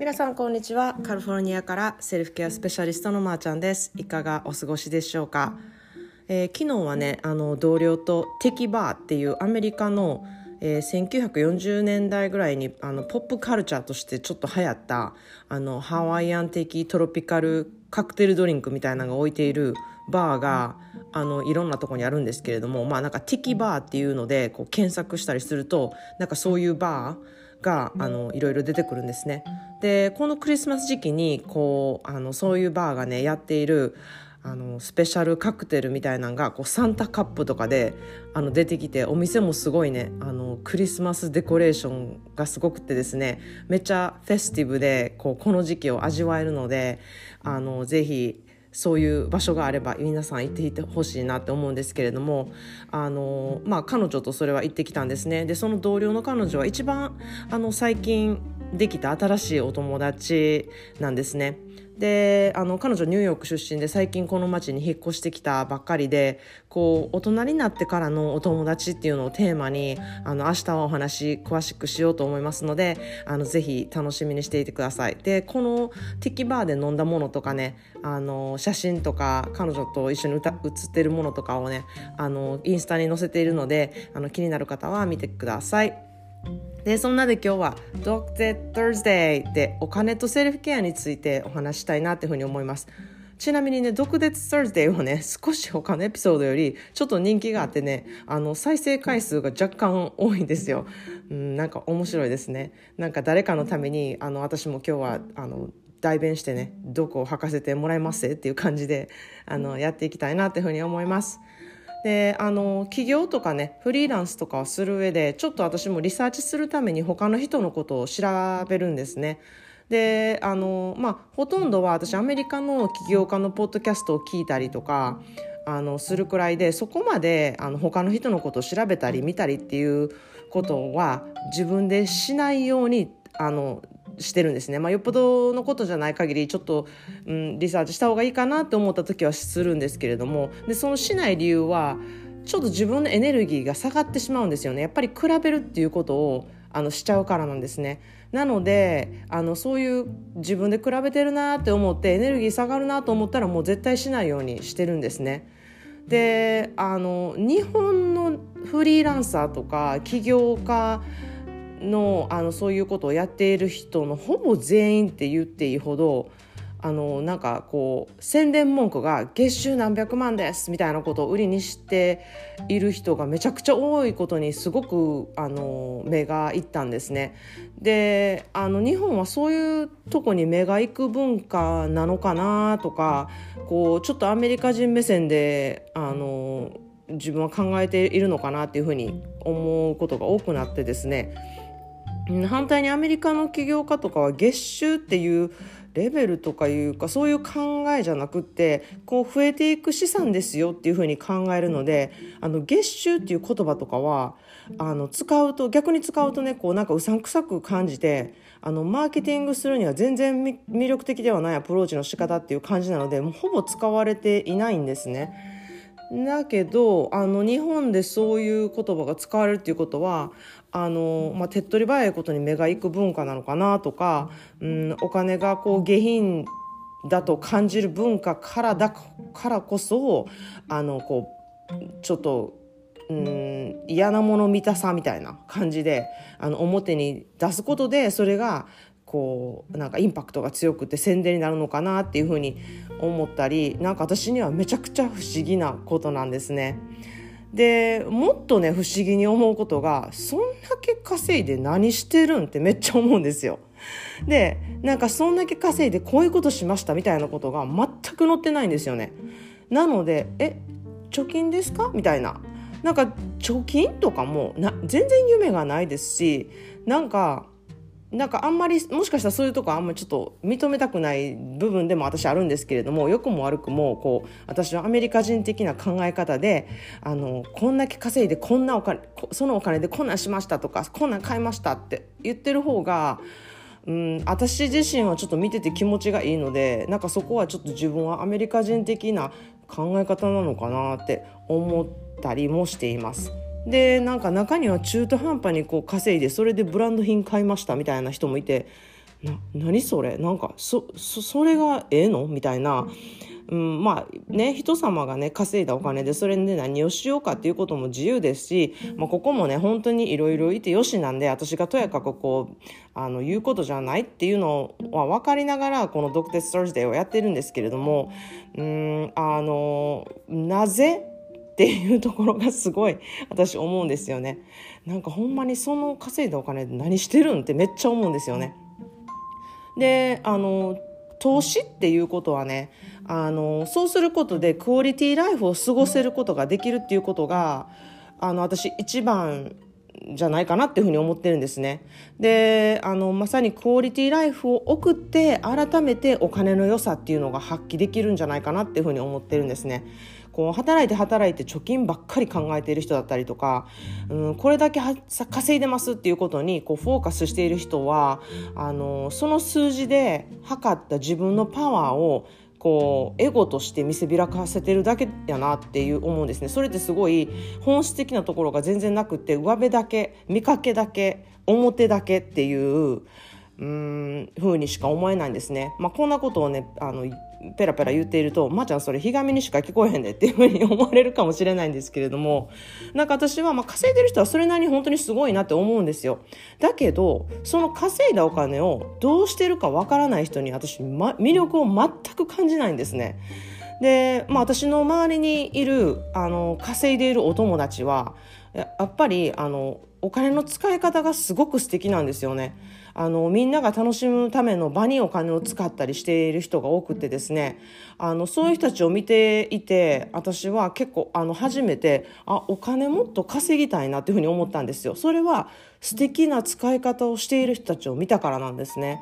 皆さんこんにちは。カリフォルニアからセルフケアスペシャリストのまーちゃんです。いかがお過ごしでしょうか、えー、昨日はねあの同僚とテキバーっていうアメリカの、えー、1940年代ぐらいにあのポップカルチャーとしてちょっと流行ったあのハワイアン的トロピカルカクテルドリンクみたいなのが置いているバーがあのいろんなとこにあるんですけれどもまあなんかテキバーっていうのでこう検索したりするとなんかそういうバーがあのいろいろ出てくるんですね。でこのクリスマス時期にこうあのそういうバーがねやっているあのスペシャルカクテルみたいなのがこうサンタカップとかであの出てきてお店もすごいねあのクリスマスデコレーションがすごくてですねめっちゃフェスティブでこうこの時期を味わえるのであのぜひそういう場所があれば皆さん行っていてほしいなって思うんですけれどもあの、まあ、彼女とそれは行ってきたんですねでその同僚の彼女は一番あの最近できた新しいお友達なんですね。であの彼女ニューヨーク出身で最近この町に引っ越してきたばっかりでこう大人になってからのお友達っていうのをテーマにあの明日はお話詳しくしようと思いますのであのぜひ楽しみにしていてくださいでこのテキバーで飲んだものとかねあの写真とか彼女と一緒に歌写ってるものとかをねあのインスタに載せているのであの気になる方は見てください。でそんなで今日は「Doctor Thursday」でお金とセルフケアについてお話したいなっていうふうに思います。ちなみにね、毒舌 Thursday はね、少し他のエピソードよりちょっと人気があってね、あの、再生回数が若干多いんですよ。うん、なんか面白いですね。なんか誰かのために、あの、私も今日は、あの、代弁してね、毒を吐かせてもらいますっていう感じで、あの、やっていきたいなっていうふうに思います。であの起業とかねフリーランスとかをする上でちょっと私もリサーチするために他の人のことを調べるんですね。であのまあほとんどは私アメリカの起業家のポッドキャストを聞いたりとかあのするくらいでそこまであの他の人のことを調べたり見たりっていうことは自分でしないようにあのしてるんですね、まあ、よっぽどのことじゃない限りちょっと、うん、リサーチした方がいいかなって思った時はするんですけれども。でそのしない理由はちょっと自分のエネルギーが下がってしまうんですよね。やっぱり比べるっていうことをあのしちゃうからなんですね。なのであのそういう自分で比べてるなって思ってエネルギー下がるなと思ったらもう絶対しないようにしてるんですね。であの日本のフリーランサーとか起業家のあのそういうことをやっている人のほぼ全員って言っていいほどあのなんかこう宣伝文句が月収何百万ですみたいなことを売りにしている人がめちゃくちゃ多いことにすごくあの目がいったんですね。であの日本はそういうとこに目が行く文化なのかなとかこうちょっとアメリカ人目線であの自分は考えているのかなっていうふうに思うことが多くなってですね反対にアメリカの起業家とかは月収っていうレベルとかいうかそういう考えじゃなくってこう増えていく資産ですよっていうふうに考えるのであの月収っていう言葉とかはあの使うと逆に使うとねこうなんかうさんくさく感じてあのマーケティングするには全然魅力的ではないアプローチの仕方っていう感じなのでもうほぼ使われていないんですね。だけどあの日本でそういう言葉が使われるっていうことはあの、まあ、手っ取り早いことに目が行く文化なのかなとか、うん、お金がこう下品だと感じる文化からだからこそあのこうちょっとうん嫌なもの見たさみたいな感じであの表に出すことでそれがこうなんかインパクトが強くて宣伝になるのかなっていうふうに思ったりなんか私にはめちゃくちゃ不思議なことなんですね。でもっとね不思議に思うことがそんだけ稼いで何してるんってめっちゃ思うんですよ。でなんかそんだけ稼いでこういうことしましたみたいなことが全く載ってないんですよね。なのでえ貯金ですか？みたいな。なんか貯金とかもな全然夢がないですしなんかなんかあんまりもしかしたらそういうとこあんまりちょっと認めたくない部分でも私あるんですけれども良くも悪くもこう私はアメリカ人的な考え方であのこんだけ稼いでこんなお金そのお金でこんなんしましたとかこんなん買いましたって言ってる方がうん、私自身はちょっと見てて気持ちがいいのでなんかそこはちょっと自分はアメリカ人的な考え方なのかなって思ったりもしています。でなんか中には中途半端にこう稼いでそれでブランド品買いましたみたいな人もいてな何それ？なんかそそれがええの？みたいな、うん、まあね人様がね稼いだお金でそれで何をしようかっていうことも自由ですし、まあ、ここもね本当にいろいろいてよしなんで私がとやかくこうあの言うことじゃないっていうのは分かりながらこの「ドクテス・サーズデー」をやってるんですけれどもうんあのなぜっていうところがすごい私思うんですよね。なんかほんまにその稼いだお金で何してるんってめっちゃ思うんですよね。であの投資っていうことはねあのそうすることでクオリティライフを過ごせることができるっていうことがあの私一番じゃないかなっていうふうに思ってるんですね。であのまさにクオリティライフを送って改めてお金の良さっていうのが発揮できるんじゃないかなっていうふうに思ってるんですね。こう働いて働いて貯金ばっかり考えている人だったりとか、うん、これだけ稼いでますっていうことにこうフォーカスしている人はあのその数字で測った自分のパワーをこうエゴとして見せびらかせてるだけやなっていう思うんですね。それってすごい本質的なところが全然なくて上辺だけ見かけだけ表だけっていううん風にしか思えないんですね。まあ、こんなことをねあのペラペラ言っていると「まー、ちゃんそれひがみにしか聞こえへんで」っていうふうに思われるかもしれないんですけれどもなんか私は、まあ、稼いでる人はそれなりに本当にすごいなって思うんですよ。だけどその稼いだお金をどうしてるかわからない人に私、ま、魅力を全く感じないんですね。で、まあ、私の周りにいるあの稼いでいるお友達はやっぱりあのお金の使い方がすごく素敵なんですよね。あのみんなが楽しむための場にお金を使ったりしている人が多くてですねあのそういう人たちを見ていて私は結構あの初めてあお金もっと稼ぎたいなっていうふうに思ったんですよ。それは素敵な使い方をしている人たちを見たからなんですね。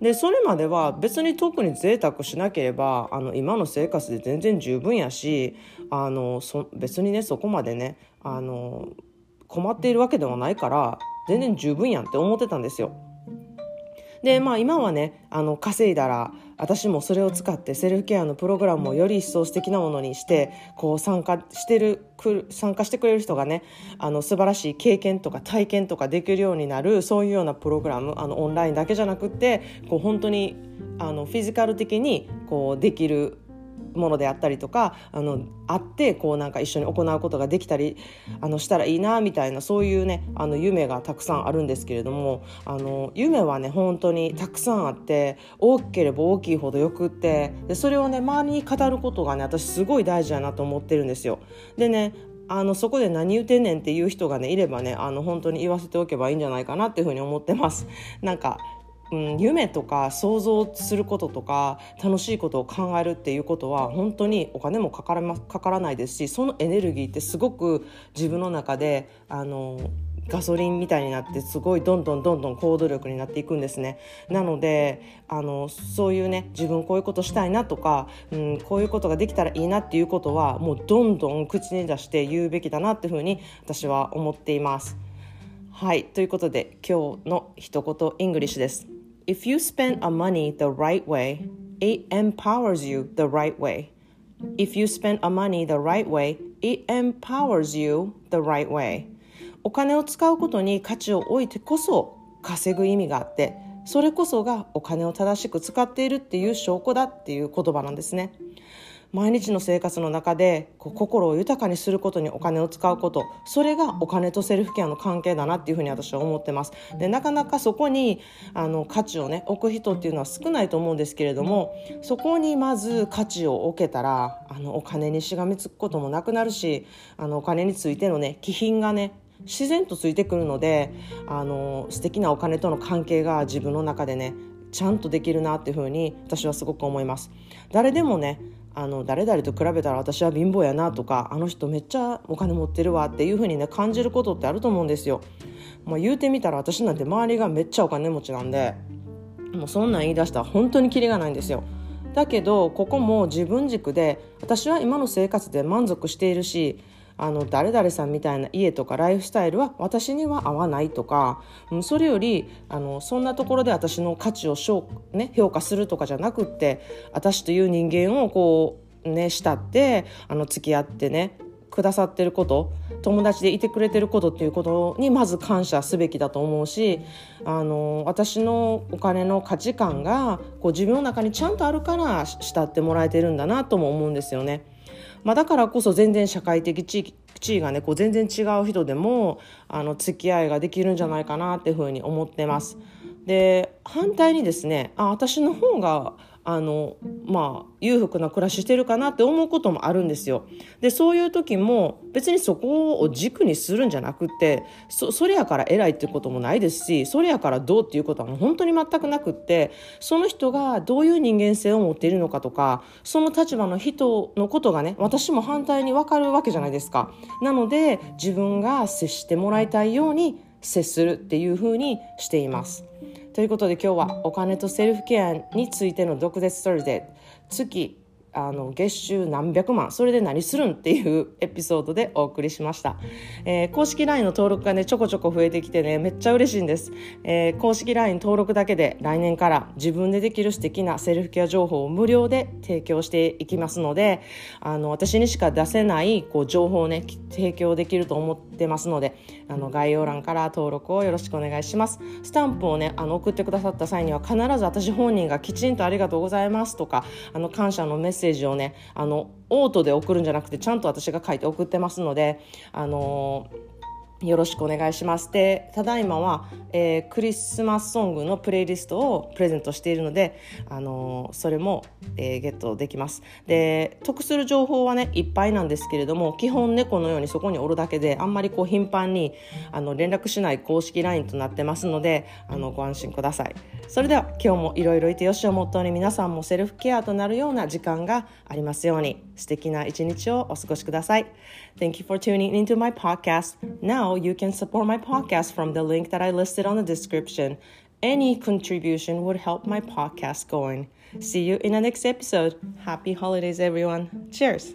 でそれまでは別に特に贅沢しなければあの今の生活で全然十分やしあのそ別にねそこまでねあの困っているわけではないから全然十分やんって思ってたんですよ。でまあ今はねあの稼いだら私もそれを使ってセルフケアのプログラムをより一層素敵なものにしてこう参加してる参加してくれる人がねあの素晴らしい経験とか体験とかできるようになるそういうようなプログラムあのオンラインだけじゃなくってこう本当にあのフィジカル的にこうできるものであったりとかあの会ってこうなんか一緒に行うことができたりあのしたらいいなみたいなそういうねあの夢がたくさんあるんですけれどもあの夢はね本当にたくさんあって大きければ大きいほどよくってでそれをね周りに語ることがね私すごい大事だなと思ってるんですよ。でねあのそこで何言うてんねんっていう人がねいればねあの本当に言わせておけばいいんじゃないかなっていうふうに思ってます。なんかうん、夢とか想像することとか楽しいことを考えるっていうことは本当にお金もかからまかからないですしそのエネルギーってすごく自分の中であのガソリンみたいになってすごいどんどんどんどん行動力になっていくんですね。なのであのそういうね自分こういうことしたいなとか、うん、こういうことができたらいいなっていうことはもうどんどん口に出して言うべきだなっていうふうに私は思っています。はいということで今日の一言イングリッシュです。If you spend a money the right way, it empowers you the right way. If you spend a money the right way, it empowers you the right way. お金を使うことに価値を置いてこそ稼ぐ意味があって、それこそがお金を正しく使っているっていう証拠だっていう言葉なんですね。毎日の生活の中でこう心を豊かにすることにお金を使うことそれがお金とセルフケアの関係だなっていうふうに私は思ってます。でなかなかそこにあの価値をね置く人っていうのは少ないと思うんですけれどもそこにまず価値を置けたらあのお金にしがみつくこともなくなるしあのお金についてのね気品がね自然とついてくるのであの素敵なお金との関係が自分の中でねちゃんとできるなっていうふうに私はすごく思います。誰でもねあの誰々と比べたら私は貧乏やなとかあの人めっちゃお金持ってるわっていう風にね感じることってあると思うんですよ。まあ、言うてみたら私なんて周りがめっちゃお金持ちなんでもうそんなん言い出したら本当にキリがないんですよ。だけどここも自分軸で私は今の生活で満足しているしあの誰々さんみたいな家とかライフスタイルは私には合わないとか、うん、それよりあのそんなところで私の価値を評,、ね、評価するとかじゃなくって私という人間をこうね慕ってあの付き合ってねくださってること友達でいてくれてることっていうことにまず感謝すべきだと思うしあの私のお金の価値観がこう自分の中にちゃんとあるから慕ってもらえてるんだなとも思うんですよね。まあ、だからこそ全然社会的地位がねこう全然違う人でもあの付き合いができるんじゃないかなっていうふうに思ってます。で反対にですねあ私の方があのまあ裕福な暮らししてるかなって思うこともあるんですよ。でそういう時も別にそこを軸にするんじゃなくてそそれやから偉いっていうこともないですしそれやからどうっていうことはもう本当に全くなくってその人がどういう人間性を持っているのかとかその立場の人のことがね私も反対に分かるわけじゃないですか。なので自分が接してもらいたいように接するっていうふうにしています。ということで今日はお金とセルフケアについての毒舌ストーリーで月あの月収何百万それで何するんっていうエピソードでお送りしました、えー、公式 LINE の登録がねちょこちょこ増えてきてねめっちゃ嬉しいんです、えー、公式 LINE 登録だけで来年から自分でできる素敵なセルフケア情報を無料で提供していきますのであの私にしか出せないこう情報をね提供できると思ってますのであの概要欄から登録をよろしくお願いします。スタンプをねあの送ってくださった際には必ず私本人がきちんとありがとうございますとかあの感謝のメッセージセージをねあのオートで送るんじゃなくてちゃんと私が書いて送ってますのであのーよろしくお願いします。で、ただいまは、えー、クリスマスソングのプレイリストをプレゼントしているので、あのー、それも、えー、ゲットできます。で、得する情報はね、いっぱいなんですけれども、基本猫のようにそこにおるだけで、あんまりこう頻繁にあの連絡しない公式 LINE となってますので、あのご安心ください。それでは今日もいろいろいてよしをモットーに皆さんもセルフケアとなるような時間がありますように、素敵な一日をお過ごしください。Thank you for tuning into my podcast. Now you can support my podcast from the link that I listed on the description. Any contribution would help my podcast going. See you in the next episode. Happy holidays, everyone. Cheers.